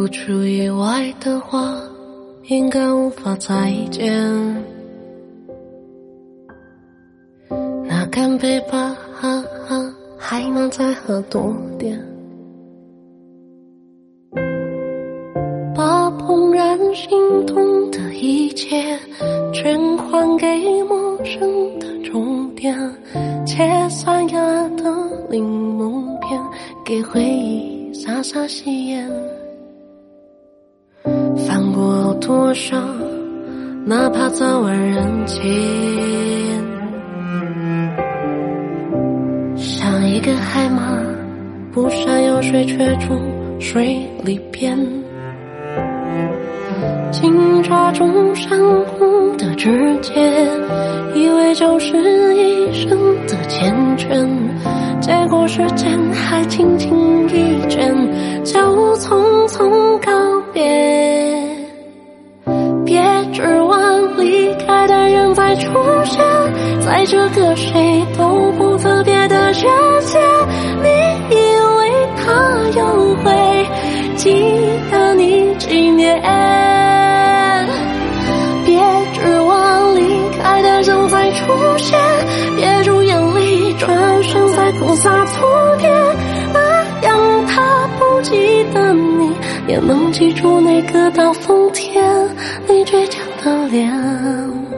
不出意外的话，应该无法再见。那干杯吧，还能再喝多点。把怦然心动的一切，全还给陌生的终点。切酸哑的柠檬片，给回忆洒洒喜烟。多少，哪怕早晚人间，像一个海马，不善游水，却住水里边。紧抓住珊瑚的指尖，以为就是一生的缱绻，结果时间还轻轻指望离开的人再出现，在这个谁都不特别的世界，你以为他又会记得你几年？别指望离开的人再出现，别住眼里转身再哭洒错别，也能记住那个大风天，你倔强的脸。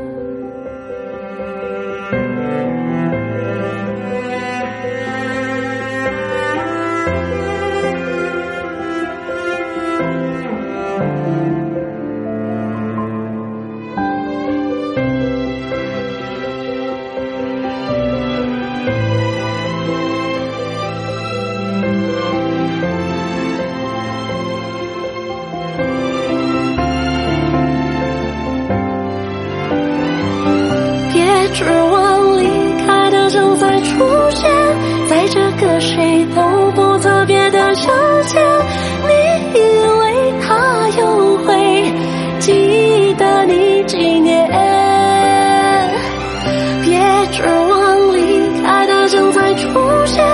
指望离开的人再出现，在这个谁都不特别的世界，你以为他又会记得你几年？别指望离开的人再出现，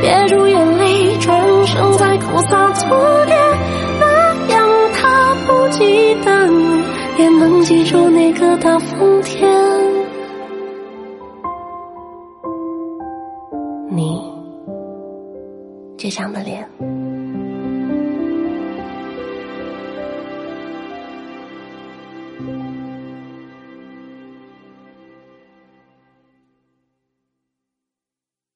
别住眼泪转身再哭洒错别，那样他不记得你，也能记住那个大风天。这张的脸。